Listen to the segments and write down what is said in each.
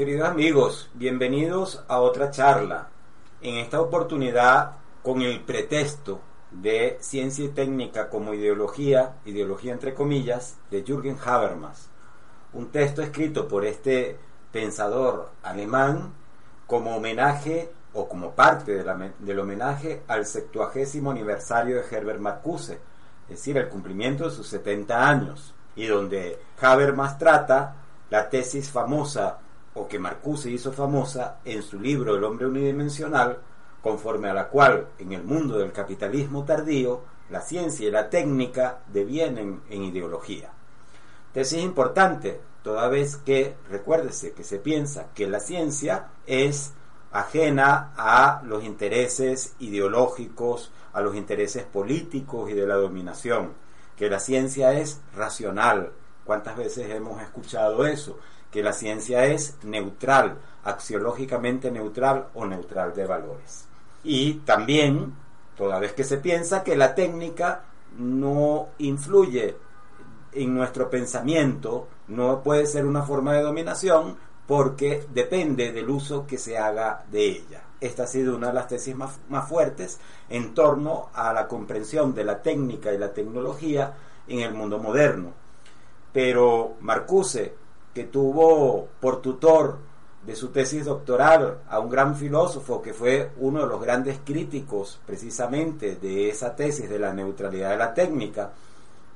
Queridos amigos, bienvenidos a otra charla. En esta oportunidad, con el pretexto de Ciencia y Técnica como ideología, ideología entre comillas, de Jürgen Habermas. Un texto escrito por este pensador alemán como homenaje o como parte del homenaje al septuagésimo aniversario de Herbert Marcuse, es decir, el cumplimiento de sus 70 años, y donde Habermas trata la tesis famosa o que Marcuse hizo famosa en su libro El hombre unidimensional, conforme a la cual en el mundo del capitalismo tardío la ciencia y la técnica devienen en ideología. Tesis importante, toda vez que recuérdese que se piensa que la ciencia es ajena a los intereses ideológicos, a los intereses políticos y de la dominación, que la ciencia es racional. ¿Cuántas veces hemos escuchado eso? Que la ciencia es neutral, axiológicamente neutral o neutral de valores. Y también, toda vez que se piensa que la técnica no influye en nuestro pensamiento, no puede ser una forma de dominación porque depende del uso que se haga de ella. Esta ha sido una de las tesis más, más fuertes en torno a la comprensión de la técnica y la tecnología en el mundo moderno. Pero Marcuse, que tuvo por tutor de su tesis doctoral a un gran filósofo que fue uno de los grandes críticos precisamente de esa tesis de la neutralidad de la técnica.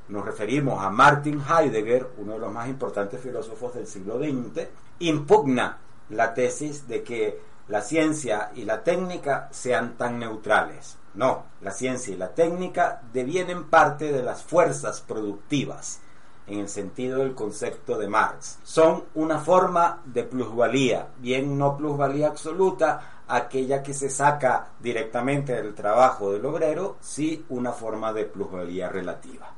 Nos referimos a Martin Heidegger, uno de los más importantes filósofos del siglo XX, impugna la tesis de que la ciencia y la técnica sean tan neutrales. No, la ciencia y la técnica devienen parte de las fuerzas productivas en el sentido del concepto de Marx. Son una forma de plusvalía, bien no plusvalía absoluta, aquella que se saca directamente del trabajo del obrero, sí una forma de plusvalía relativa.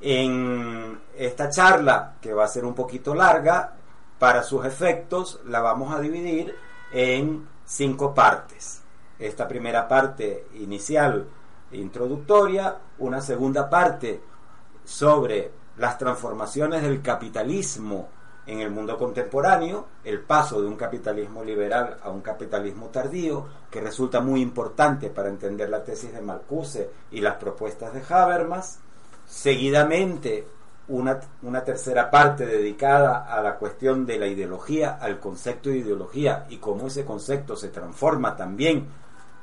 En esta charla, que va a ser un poquito larga, para sus efectos la vamos a dividir en cinco partes. Esta primera parte inicial, introductoria, una segunda parte sobre las transformaciones del capitalismo en el mundo contemporáneo, el paso de un capitalismo liberal a un capitalismo tardío, que resulta muy importante para entender la tesis de Marcuse y las propuestas de Habermas. Seguidamente, una, una, tercera parte dedicada a la cuestión de la ideología, al concepto de ideología y cómo ese concepto se transforma también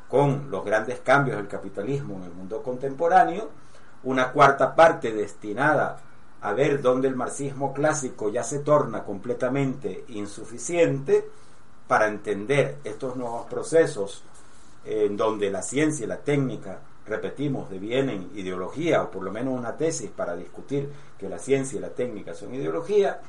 con los grandes cambios del capitalismo en el mundo contemporáneo. Una cuarta parte destinada a ver dónde el marxismo clásico ya se torna completamente insuficiente para entender estos nuevos procesos en donde la ciencia y la técnica, repetimos, devienen ideología, o por lo menos una tesis para discutir que la ciencia y la técnica son ideología.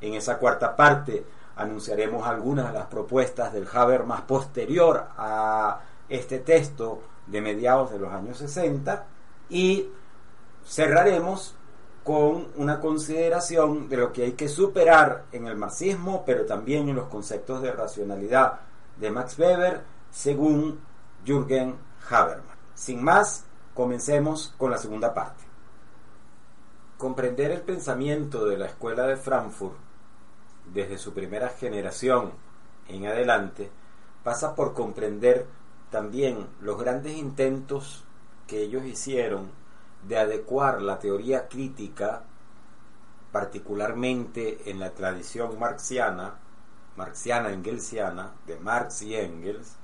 En esa cuarta parte anunciaremos algunas de las propuestas del Habermas posterior a este texto de mediados de los años 60 y cerraremos con una consideración de lo que hay que superar en el marxismo, pero también en los conceptos de racionalidad de Max Weber, según Jürgen Habermas. Sin más, comencemos con la segunda parte. Comprender el pensamiento de la escuela de Frankfurt desde su primera generación en adelante pasa por comprender también los grandes intentos que ellos hicieron de adecuar la teoría crítica, particularmente en la tradición marxiana, marxiana engelsiana, de Marx y Engels,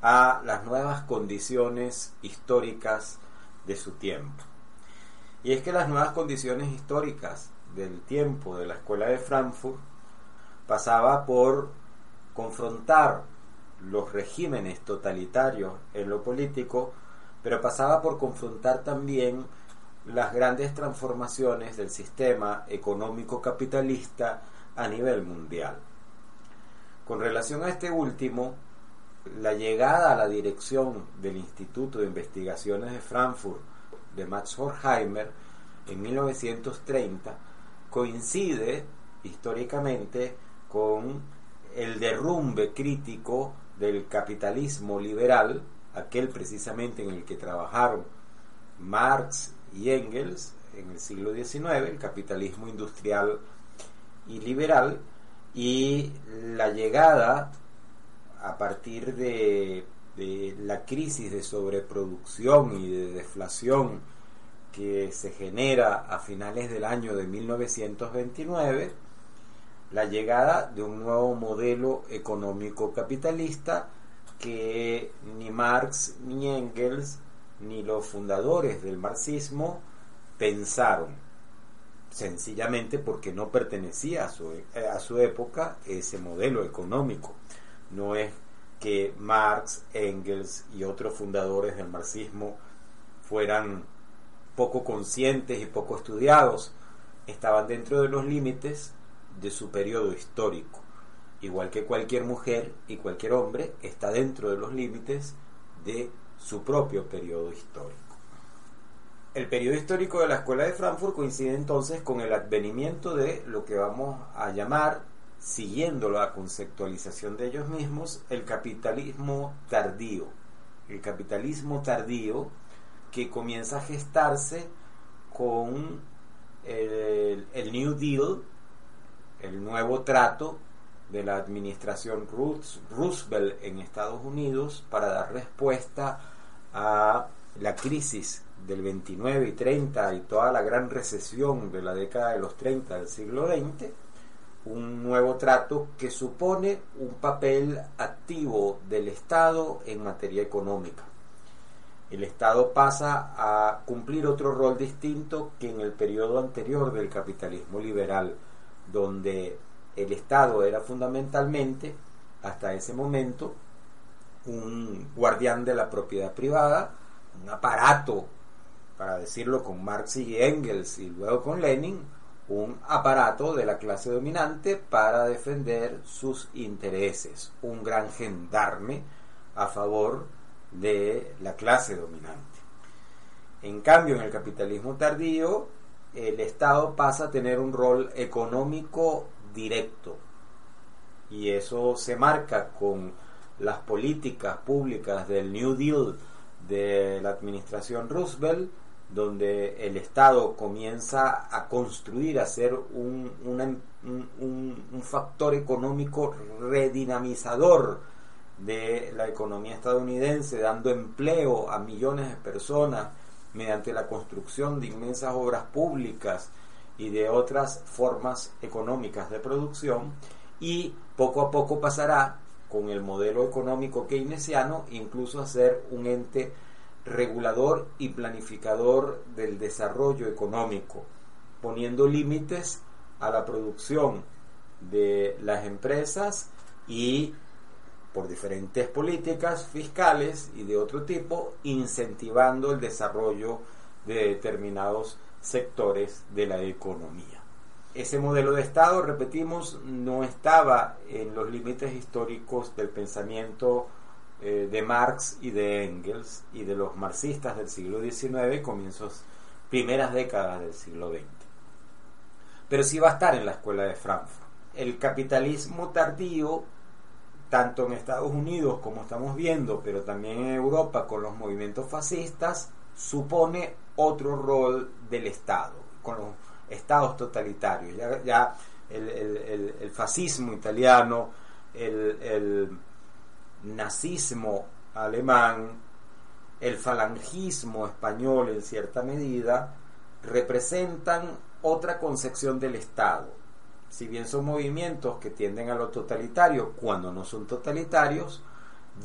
a las nuevas condiciones históricas de su tiempo. Y es que las nuevas condiciones históricas del tiempo de la escuela de Frankfurt pasaba por confrontar los regímenes totalitarios en lo político pero pasaba por confrontar también las grandes transformaciones del sistema económico capitalista a nivel mundial. Con relación a este último, la llegada a la dirección del Instituto de Investigaciones de Frankfurt de Max Horkheimer en 1930 coincide históricamente con el derrumbe crítico del capitalismo liberal aquel precisamente en el que trabajaron Marx y Engels en el siglo XIX, el capitalismo industrial y liberal, y la llegada a partir de, de la crisis de sobreproducción y de deflación que se genera a finales del año de 1929, la llegada de un nuevo modelo económico capitalista que ni Marx ni Engels ni los fundadores del marxismo pensaron, sencillamente porque no pertenecía a su, a su época ese modelo económico. No es que Marx, Engels y otros fundadores del marxismo fueran poco conscientes y poco estudiados, estaban dentro de los límites de su periodo histórico. Igual que cualquier mujer y cualquier hombre está dentro de los límites de su propio periodo histórico. El periodo histórico de la Escuela de Frankfurt coincide entonces con el advenimiento de lo que vamos a llamar, siguiendo la conceptualización de ellos mismos, el capitalismo tardío. El capitalismo tardío que comienza a gestarse con el, el New Deal, el nuevo trato de la administración Roosevelt en Estados Unidos para dar respuesta a la crisis del 29 y 30 y toda la gran recesión de la década de los 30 del siglo XX, un nuevo trato que supone un papel activo del Estado en materia económica. El Estado pasa a cumplir otro rol distinto que en el periodo anterior del capitalismo liberal, donde el Estado era fundamentalmente, hasta ese momento, un guardián de la propiedad privada, un aparato, para decirlo con Marx y Engels y luego con Lenin, un aparato de la clase dominante para defender sus intereses, un gran gendarme a favor de la clase dominante. En cambio, en el capitalismo tardío, el Estado pasa a tener un rol económico directo. Y eso se marca con las políticas públicas del New Deal de la administración Roosevelt, donde el Estado comienza a construir, a ser un, un factor económico redinamizador de la economía estadounidense, dando empleo a millones de personas mediante la construcción de inmensas obras públicas y de otras formas económicas de producción y poco a poco pasará con el modelo económico keynesiano incluso a ser un ente regulador y planificador del desarrollo económico, poniendo límites a la producción de las empresas y por diferentes políticas fiscales y de otro tipo, incentivando el desarrollo de determinados sectores de la economía. Ese modelo de Estado, repetimos, no estaba en los límites históricos del pensamiento eh, de Marx y de Engels y de los marxistas del siglo XIX, comienzos, primeras décadas del siglo XX. Pero sí va a estar en la escuela de Frankfurt. El capitalismo tardío tanto en Estados Unidos como estamos viendo, pero también en Europa con los movimientos fascistas, supone otro rol del Estado, con los estados totalitarios. Ya, el, fascismo italiano, el nazismo alemán, el falangismo español en cierta medida, representan otra concepción del Estado si bien son movimientos que tienden a lo totalitario cuando no son totalitarios,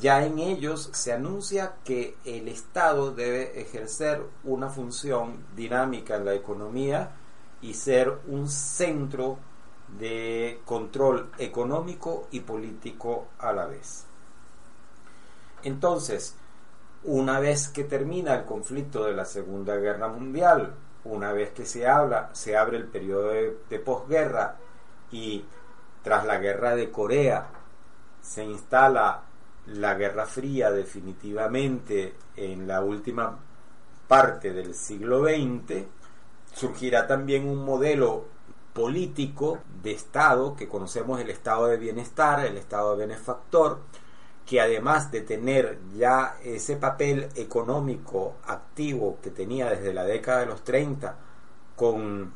ya en ellos se anuncia que el Estado debe ejercer una función dinámica en la economía y ser un centro de control económico y político a la vez. Entonces, una vez que termina el conflicto de la Segunda Guerra Mundial, una vez que se habla, se abre el periodo de, de posguerra y tras la guerra de Corea se instala la Guerra Fría definitivamente en la última parte del siglo XX, surgirá también un modelo político de Estado, que conocemos el Estado de bienestar, el Estado de benefactor, que además de tener ya ese papel económico activo que tenía desde la década de los 30 con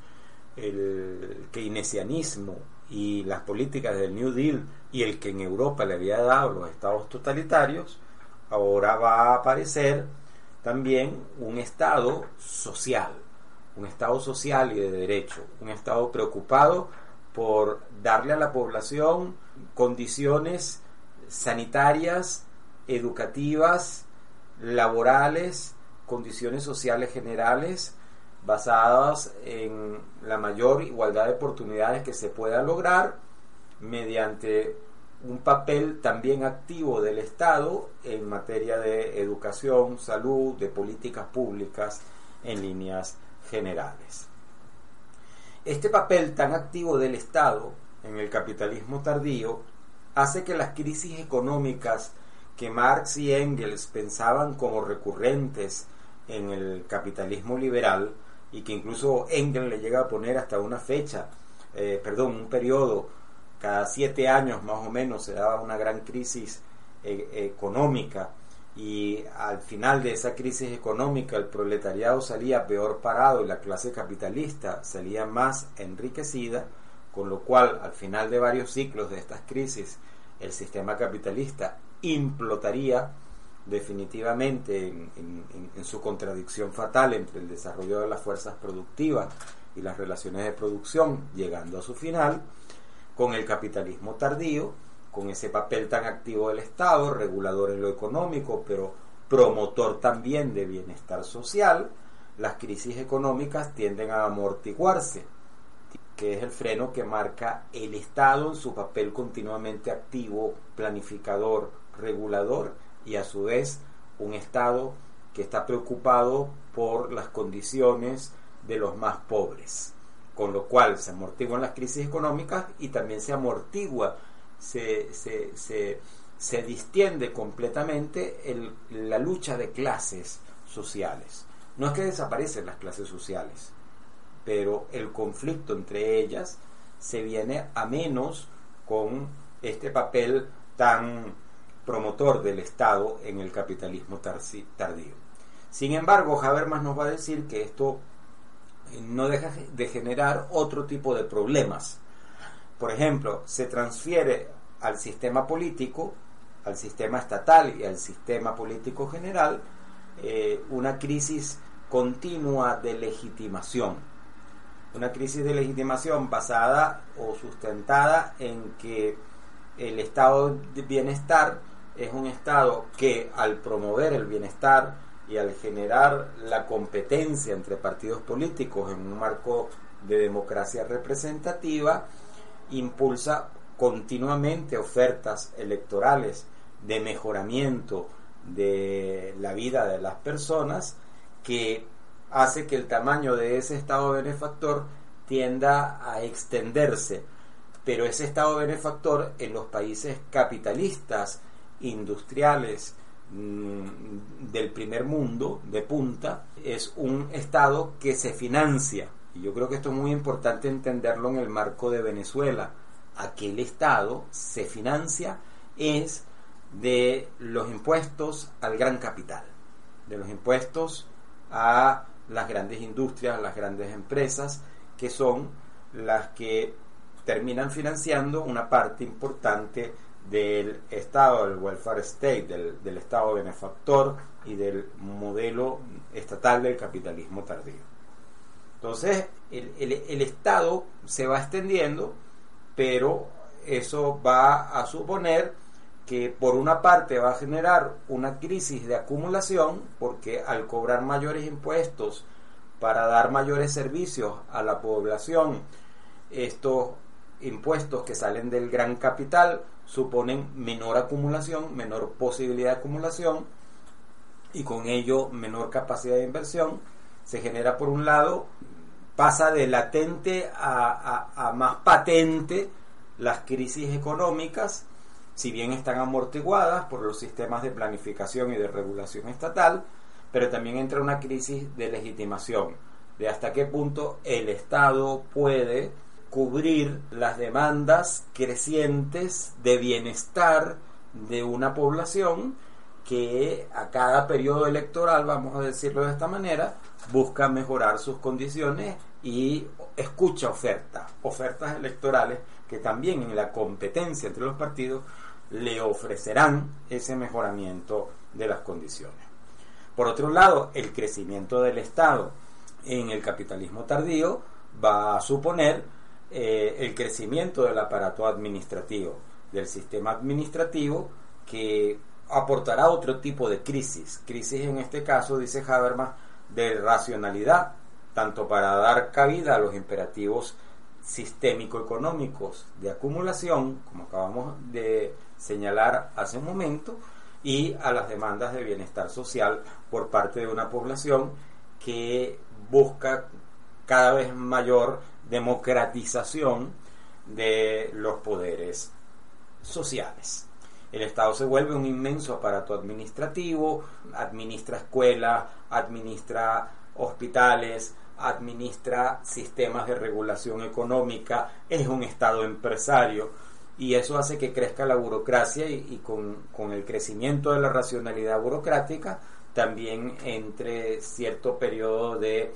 el keynesianismo y las políticas del New Deal y el que en Europa le había dado los estados totalitarios, ahora va a aparecer también un estado social, un estado social y de derecho, un estado preocupado por darle a la población condiciones sanitarias, educativas, laborales, condiciones sociales generales basadas en la mayor igualdad de oportunidades que se pueda lograr mediante un papel también activo del Estado en materia de educación, salud, de políticas públicas en líneas generales. Este papel tan activo del Estado en el capitalismo tardío hace que las crisis económicas que Marx y Engels pensaban como recurrentes en el capitalismo liberal y que incluso Engels le llega a poner hasta una fecha, eh, perdón, un periodo, cada siete años más o menos se daba una gran crisis eh, económica y al final de esa crisis económica el proletariado salía peor parado y la clase capitalista salía más enriquecida, con lo cual al final de varios ciclos de estas crisis el sistema capitalista implotaría definitivamente en, su contradicción fatal entre el desarrollo de las fuerzas productivas y las relaciones de producción, llegando a su final, con el capitalismo tardío, con ese papel tan activo del Estado, regulador en lo económico, pero promotor también de bienestar social, las crisis económicas tienden a amortiguarse, que es el freno que marca el Estado en su papel continuamente activo, planificador, regulador y a su vez un Estado que está preocupado por las condiciones de los más pobres, con lo cual se amortiguan las crisis económicas y también se amortigua, se, se, distiende completamente la lucha de clases sociales. No es que desaparecen las clases sociales, pero el conflicto entre ellas se viene a menos con este papel tan promotor del Estado en el capitalismo tardío. Sin embargo, Habermas nos va a decir que esto eh, no deja de generar otro tipo de problemas. Por ejemplo, se transfiere al sistema político, al sistema estatal y al sistema político general eh, una crisis continua de legitimación. Una crisis de legitimación basada o sustentada en que el estado de bienestar es un Estado que al promover el bienestar y al generar la competencia entre partidos políticos en un marco de democracia representativa, impulsa continuamente ofertas electorales de mejoramiento de la vida de las personas que hace que el tamaño de ese estado benefactor tienda a extenderse. Pero ese estado benefactor en los países capitalistas industriales mm, del primer mundo, de punta, es un Estado que se financia. Y yo creo que esto es muy importante entenderlo en el marco de Venezuela. Aquel Estado se financia es de los impuestos al gran capital, de los impuestos a las grandes industrias, a las grandes empresas, que son las que terminan financiando una parte importante del Estado, del welfare state, del, Estado benefactor y del modelo estatal del capitalismo tardío. Entonces, el, el, Estado se va extendiendo, pero eso va a suponer que por una parte va a generar una crisis de acumulación, porque al cobrar mayores impuestos para dar mayores servicios a la población, estos impuestos que salen del gran capital suponen menor acumulación, menor posibilidad de acumulación y con ello menor capacidad de inversión. Se genera por un lado, pasa de latente a, más patente las crisis económicas, si bien están amortiguadas por los sistemas de planificación y de regulación estatal, pero también entra una crisis de legitimación, de hasta qué punto el Estado puede cubrir las demandas crecientes de bienestar de una población que a cada periodo electoral, vamos a decirlo de esta manera, busca mejorar sus condiciones y escucha ofertas, ofertas electorales que también en la competencia entre los partidos le ofrecerán ese mejoramiento de las condiciones. Por otro lado, el crecimiento del Estado en el capitalismo tardío va a suponer eh, el crecimiento del aparato administrativo, del sistema administrativo que aportará otro tipo de crisis. Crisis en este caso, dice Habermas, de racionalidad, tanto para dar cabida a los imperativos sistémico-económicos de acumulación, como acabamos de señalar hace un momento, y a las demandas de bienestar social por parte de una población que busca cada vez mayor democratización de los poderes sociales. El Estado se vuelve un inmenso aparato administrativo, administra escuelas, administra hospitales, administra sistemas de regulación económica, es un Estado empresario y eso hace que crezca la burocracia y, con, con, el crecimiento de la racionalidad burocrática también entre cierto periodo de,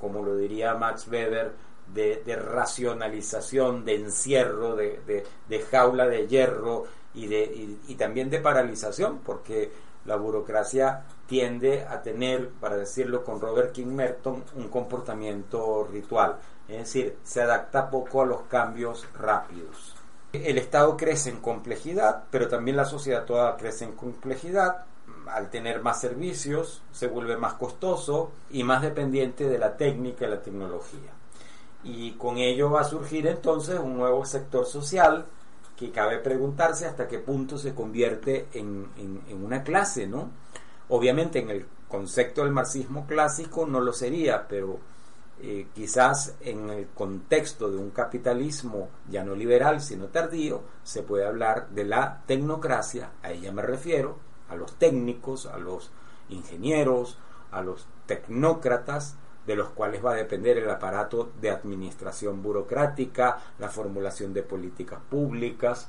como lo diría Max Weber, de, racionalización, de encierro, de, jaula de hierro y, de, y, también de paralización, porque la burocracia tiende a tener, para decirlo con Robert King Merton, un comportamiento ritual, es decir, se adapta poco a los cambios rápidos. El Estado crece en complejidad, pero también la sociedad toda crece en complejidad. Al tener más servicios, se vuelve más costoso y más dependiente de la técnica y la tecnología y con ello va a surgir entonces un nuevo sector social que cabe preguntarse hasta qué punto se convierte en, una clase, ¿no? Obviamente en el concepto del marxismo clásico no lo sería, pero eh, quizás en el contexto de un capitalismo ya no liberal, sino tardío, se puede hablar de la tecnocracia, a ella me refiero, a los técnicos, a los ingenieros, a los tecnócratas, de los cuales va a depender el aparato de administración burocrática, la formulación de políticas públicas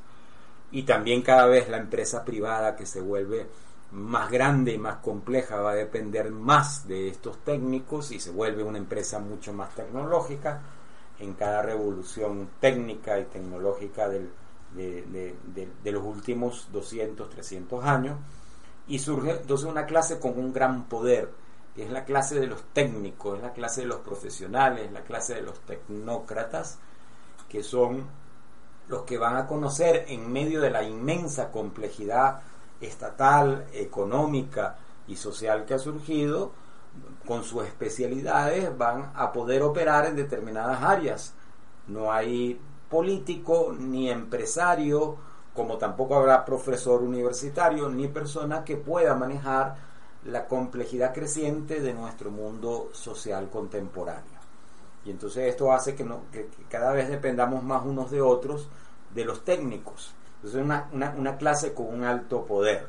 y también cada vez la empresa privada que se vuelve más grande y más compleja va a depender más de estos técnicos y se vuelve una empresa mucho más tecnológica en cada revolución técnica y tecnológica de, de, los últimos 200, 300 años. Y surge entonces una clase con un gran poder es la clase de los técnicos, es la clase de los profesionales, la clase de los tecnócratas, que son los que van a conocer en medio de la inmensa complejidad estatal, económica y social que ha surgido, con sus especialidades van a poder operar en determinadas áreas. No hay político ni empresario, como tampoco habrá profesor universitario ni persona que pueda manejar la complejidad creciente de nuestro mundo social contemporáneo. Y entonces esto hace que, cada vez dependamos más unos de otros de los técnicos. Entonces es una, una, clase con un alto poder.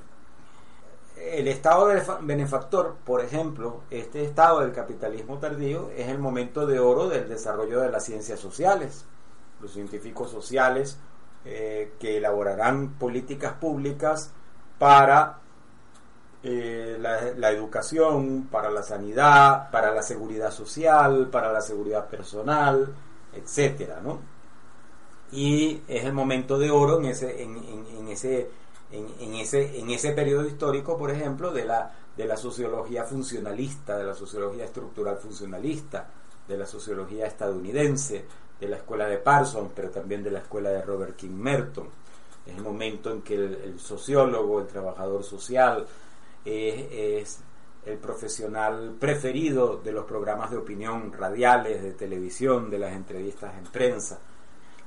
El estado benefactor, por ejemplo, este estado del capitalismo tardío es el momento de oro del desarrollo de las ciencias sociales. Los científicos sociales eh, que elaborarán políticas públicas para eh, la, educación, para la sanidad, para la seguridad social, para la seguridad personal, etcétera, ¿no? Y es el momento de oro en ese, en, ese, en, ese, en ese periodo histórico, por ejemplo, de la, de la sociología funcionalista, de la sociología estructural funcionalista, de la sociología estadounidense, de la escuela de Parsons, pero también de la escuela de Robert King Merton. Es el momento en que el sociólogo, el trabajador social, es, el profesional preferido de los programas de opinión radiales, de televisión, de las entrevistas en prensa.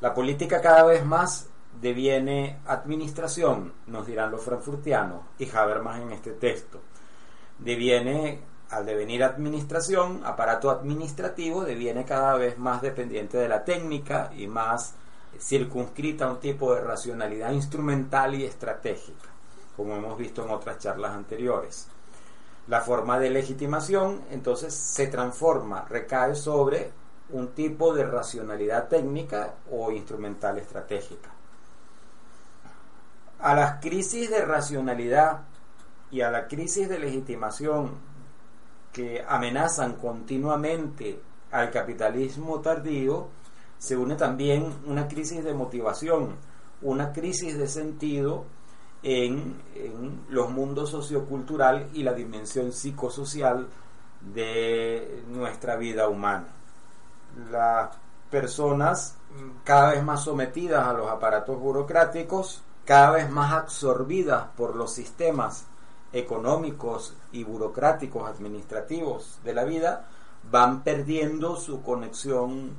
La política cada vez más deviene administración, nos dirán los frankfurtianos, y Habermas en este texto. Deviene, al devenir administración, aparato administrativo, deviene cada vez más dependiente de la técnica y más circunscrita a un tipo de racionalidad instrumental y estratégica como hemos visto en otras charlas anteriores. La forma de legitimación entonces se transforma, recae sobre un tipo de racionalidad técnica o instrumental estratégica. A las crisis de racionalidad y a la crisis de legitimación que amenazan continuamente al capitalismo tardío, se une también una crisis de motivación, una crisis de sentido en, los mundos sociocultural y la dimensión psicosocial de nuestra vida humana. Las personas cada vez más sometidas a los aparatos burocráticos, cada vez más absorbidas por los sistemas económicos y burocráticos administrativos de la vida, van perdiendo su conexión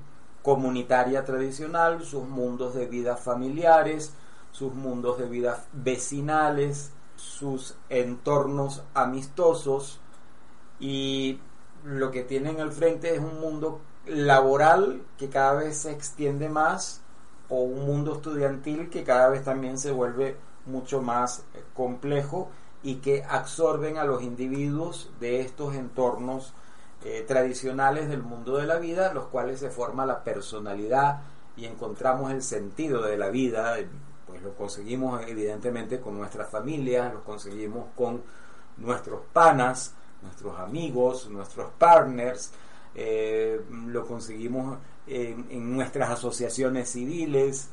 comunitaria tradicional, sus mundos de vida familiares, sus mundos de vida vecinales, sus entornos amistosos y lo que tienen al frente es un mundo laboral que cada vez se extiende más o un mundo estudiantil que cada vez también se vuelve mucho más complejo y que absorben a los individuos de estos entornos eh, tradicionales del mundo de la vida, los cuales se forma la personalidad y encontramos el sentido de la vida, pues lo conseguimos evidentemente con nuestras familias, lo conseguimos con nuestros panas, nuestros amigos, nuestros partners, eh, lo conseguimos en, nuestras asociaciones civiles,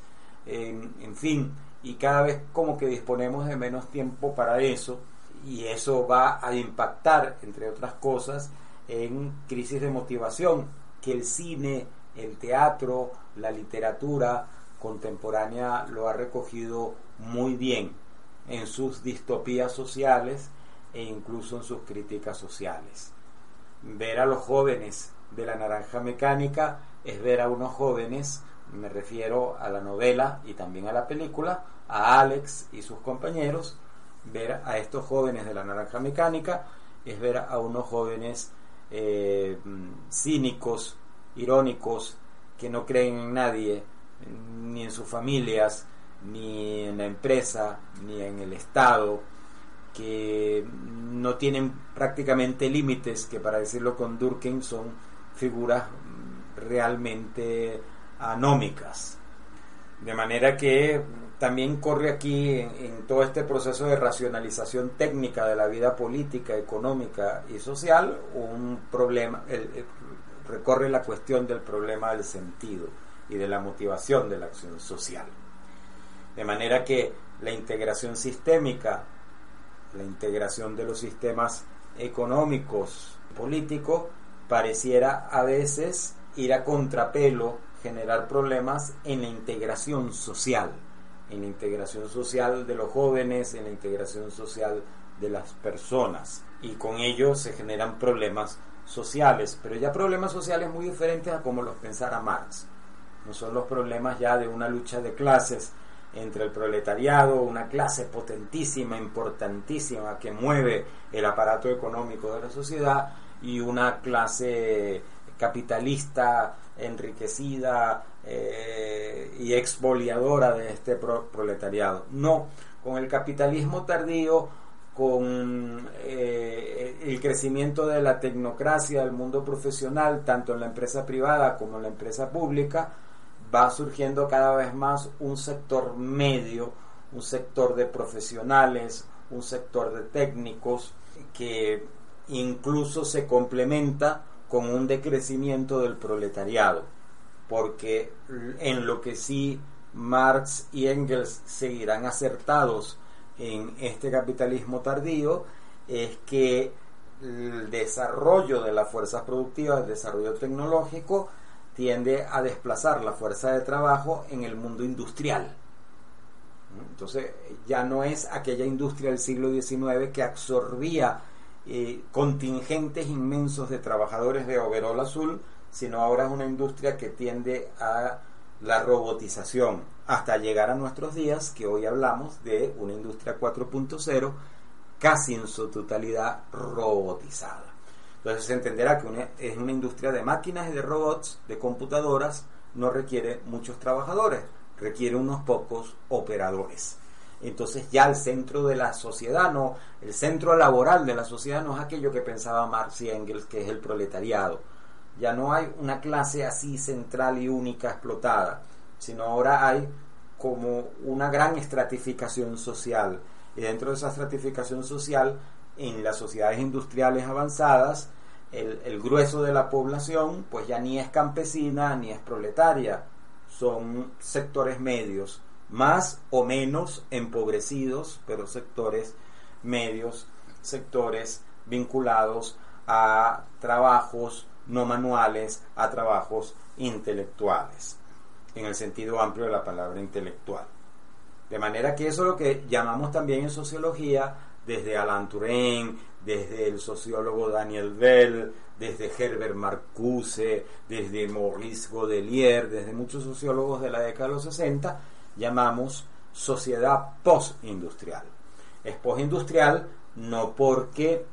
en, fin, y cada vez como que disponemos de menos tiempo para eso, y eso va a impactar, entre otras cosas, en crisis de motivación, que el cine, el teatro, la literatura contemporánea lo ha recogido muy bien en sus distopías sociales e incluso en sus críticas sociales. Ver a los jóvenes de la naranja mecánica es ver a unos jóvenes, me refiero a la novela y también a la película, a Alex y sus compañeros, ver a estos jóvenes de la naranja mecánica es ver a unos jóvenes eh, cínicos, irónicos, que no creen en nadie, ni en sus familias, ni en la empresa, ni en el Estado, que no tienen prácticamente límites, que para decirlo con Durkheim son figuras realmente anómicas. De manera que también corre aquí en, todo este proceso de racionalización técnica de la vida política, económica y social un problema, recorre la cuestión del problema del sentido y de la motivación de la acción social. De manera que la integración sistémica, la integración de los sistemas económicos, políticos, pareciera a veces ir a contrapelo, generar problemas en la integración social en la integración social de los jóvenes, en la integración social de las personas. Y con ello se generan problemas sociales, pero ya problemas sociales muy diferentes a como los pensara Marx. No son los problemas ya de una lucha de clases entre el proletariado, una clase potentísima, importantísima, que mueve el aparato económico de la sociedad, y una clase capitalista enriquecida eh, y expoliadora de este proletariado. No, con el capitalismo tardío, con eh, el crecimiento de la tecnocracia del mundo profesional, tanto en la empresa privada como en la empresa pública, va surgiendo cada vez más un sector medio, un sector de profesionales, un sector de técnicos que incluso se complementa con un decrecimiento del proletariado, porque en lo que sí Marx y Engels seguirán acertados en este capitalismo tardío es que el desarrollo de las fuerzas productivas, el desarrollo tecnológico, tiende a desplazar la fuerza de trabajo en el mundo industrial. Entonces ya no es aquella industria del siglo XIX que absorbía eh, contingentes inmensos de trabajadores de overol azul, sino ahora es una industria que tiende a la robotización hasta llegar a nuestros días, que hoy hablamos de una industria 4.0 casi en su totalidad robotizada. Entonces se entenderá que es una industria de máquinas y de robots, de computadoras, no requiere muchos trabajadores, requiere unos pocos operadores entonces ya el centro de la sociedad no, el centro laboral de la sociedad no es aquello que pensaba Marx y Engels, que es el proletariado. Ya no hay una clase así central y única explotada, sino ahora hay como una gran estratificación social. Y dentro de esa estratificación social, en las sociedades industriales avanzadas, el, grueso de la población pues ya ni es campesina ni es proletaria, son sectores medios, más o menos empobrecidos, pero sectores medios, sectores vinculados a trabajos no manuales, a trabajos intelectuales, en el sentido amplio de la palabra intelectual. De manera que eso es lo que llamamos también en sociología, desde Alain Touraine, desde el sociólogo Daniel Bell, desde Herbert Marcuse, desde Maurice Godelier, desde muchos sociólogos de la década de los 60, llamamos sociedad postindustrial. Es postindustrial no porque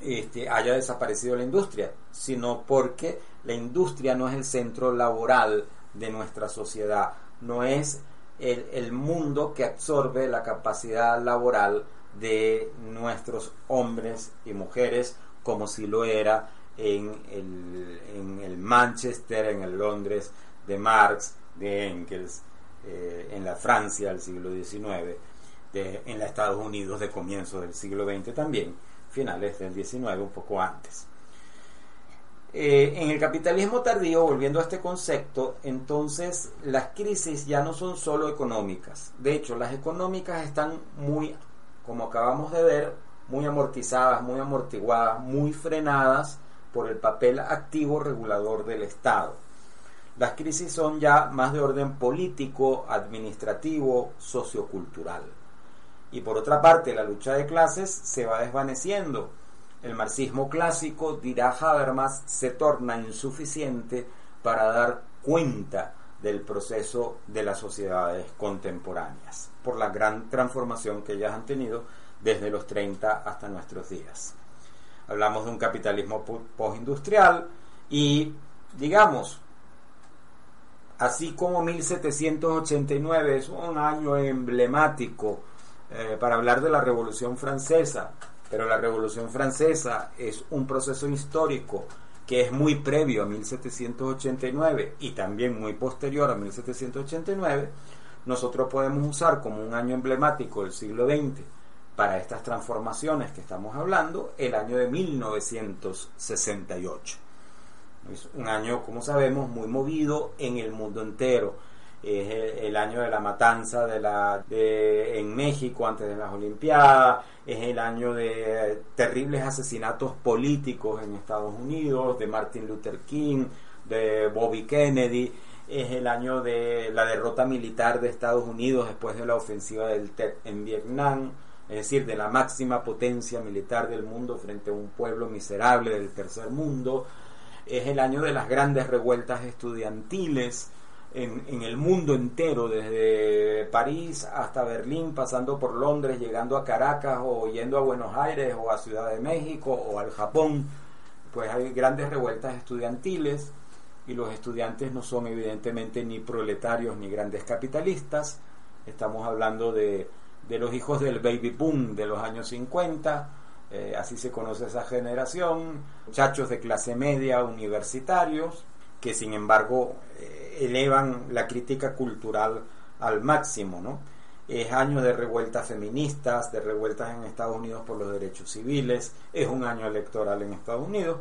este, haya desaparecido la industria, sino porque la industria no es el centro laboral de nuestra sociedad, no es el mundo que absorbe la capacidad laboral de nuestros hombres y mujeres como si lo era en el, en el Manchester, en el Londres de Marx, de Engels, eh, en la Francia del siglo XIX, en los Estados Unidos de comienzos del siglo XX también, finales del XIX, un poco antes. Eh, en el capitalismo tardío, volviendo a este concepto, entonces las crisis ya no son solo económicas. De hecho, las económicas están muy, como acabamos de ver, muy amortizadas, muy amortiguadas, muy frenadas por el papel activo regulador del Estado. Las crisis son ya más de orden político, administrativo, sociocultural. Y por otra parte, la lucha de clases se va desvaneciendo. El marxismo clásico, dirá Habermas, se torna insuficiente para dar cuenta del proceso de las sociedades contemporáneas, por la gran transformación que ellas han tenido desde los 30 hasta nuestros días. Hablamos de un capitalismo postindustrial y, digamos, así como 1789 es un año emblemático eh, para hablar de la Revolución Francesa, pero la Revolución Francesa es un proceso histórico que es muy previo a 1789 y también muy posterior a 1789, nosotros podemos usar como un año emblemático del siglo XX para estas transformaciones que estamos hablando el año de 1968. Es un año, como sabemos, muy movido en el mundo entero. Es el, año de la matanza de la, en México antes de las Olimpiadas, es el año de terribles asesinatos políticos en Estados Unidos, de Martin Luther King, de Bobby Kennedy, es el año de la derrota militar de Estados Unidos después de la ofensiva del TED en Vietnam es decir, de la máxima potencia militar del mundo frente a un pueblo miserable del tercer mundo. Es el año de las grandes revueltas estudiantiles en, el mundo entero, desde París hasta Berlín, pasando por Londres, llegando a Caracas o yendo a Buenos Aires o a Ciudad de México o al Japón. Pues hay grandes revueltas estudiantiles y los estudiantes no son evidentemente ni proletarios ni grandes capitalistas. Estamos hablando de de los hijos del baby boom de los años 50, eh, así se conoce esa generación, muchachos de clase media, universitarios, que sin embargo eh, elevan la crítica cultural al máximo, ¿no? Es año de revueltas feministas, de revueltas en Estados Unidos por los derechos civiles, es un año electoral en Estados Unidos,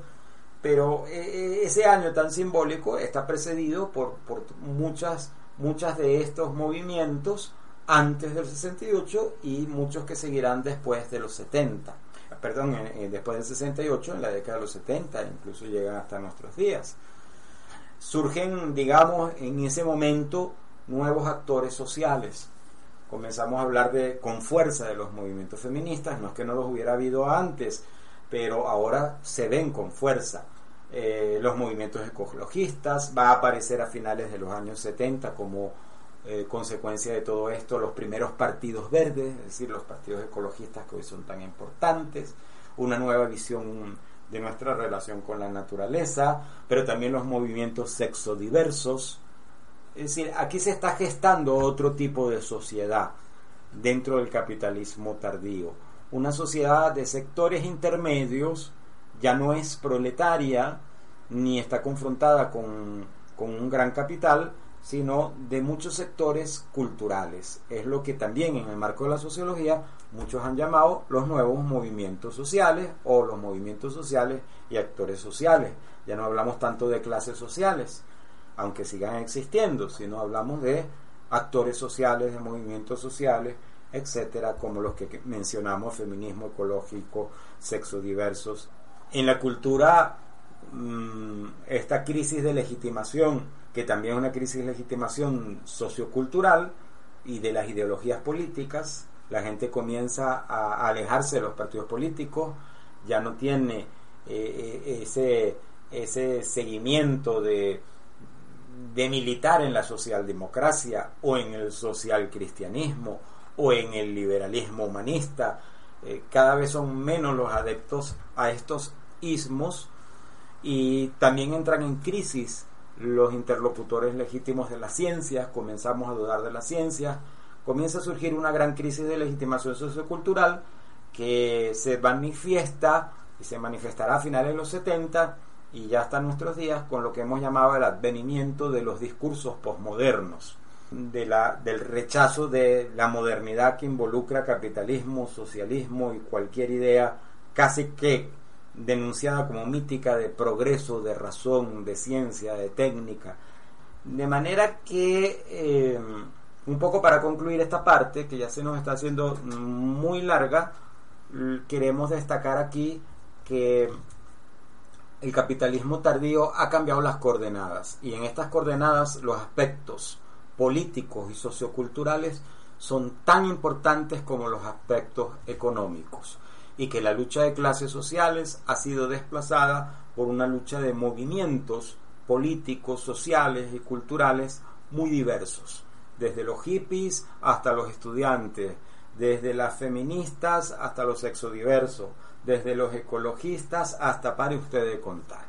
pero eh, ese año tan simbólico está precedido por, por muchas, muchas de estos movimientos antes del 68 y muchos que seguirán después de los 70. Perdón, después del 68, en la década de los 70, incluso llegan hasta nuestros días. Surgen, digamos, en ese momento nuevos actores sociales. Comenzamos a hablar de, con fuerza de los movimientos feministas, no es que no los hubiera habido antes, pero ahora se ven con fuerza. Eh, los movimientos ecologistas, va a aparecer a finales de los años 70 como eh, consecuencia de todo esto los primeros partidos verdes, es decir, los partidos ecologistas que hoy son tan importantes, una nueva visión de nuestra relación con la naturaleza, pero también los movimientos sexodiversos. Es decir, aquí se está gestando otro tipo de sociedad dentro del capitalismo tardío. Una sociedad de sectores intermedios ya no es proletaria ni está confrontada con, con un gran capital, sino de muchos sectores culturales. Es lo que también en el marco de la sociología muchos han llamado los nuevos movimientos sociales o los movimientos sociales y actores sociales. Ya no hablamos tanto de clases sociales, aunque sigan existiendo, sino hablamos de actores sociales, de movimientos sociales, etcétera, como los que mencionamos, feminismo ecológico, sexo diversos. En la cultura, mm, esta crisis de legitimación, que también es una crisis de legitimación sociocultural y de las ideologías políticas, la gente comienza a alejarse de los partidos políticos, ya no tiene eh, eh, ese, ese seguimiento de, de militar en la socialdemocracia o en el socialcristianismo o en el liberalismo humanista. Eh, cada vez son menos los adeptos a estos ismos y también entran en crisis los interlocutores legítimos de las ciencias, comenzamos a dudar de las ciencias, comienza a surgir una gran crisis de legitimación sociocultural que se manifiesta y se manifestará a finales de los 70 y ya hasta nuestros días con lo que hemos llamado el advenimiento de los discursos posmodernos, de la, del rechazo de la modernidad que involucra capitalismo, socialismo y cualquier idea casi que denunciada como mítica de progreso, de razón, de ciencia, de técnica. De manera que, eh, un poco para concluir esta parte, que ya se nos está haciendo muy larga, queremos destacar aquí que el capitalismo tardío ha cambiado las coordenadas y en estas coordenadas los aspectos políticos y socioculturales son tan importantes como los aspectos económicos y que la lucha de clases sociales ha sido desplazada por una lucha de movimientos políticos, sociales y culturales muy diversos, desde los hippies hasta los estudiantes, desde las feministas hasta los sexodiversos, desde los ecologistas hasta, pare usted de contar.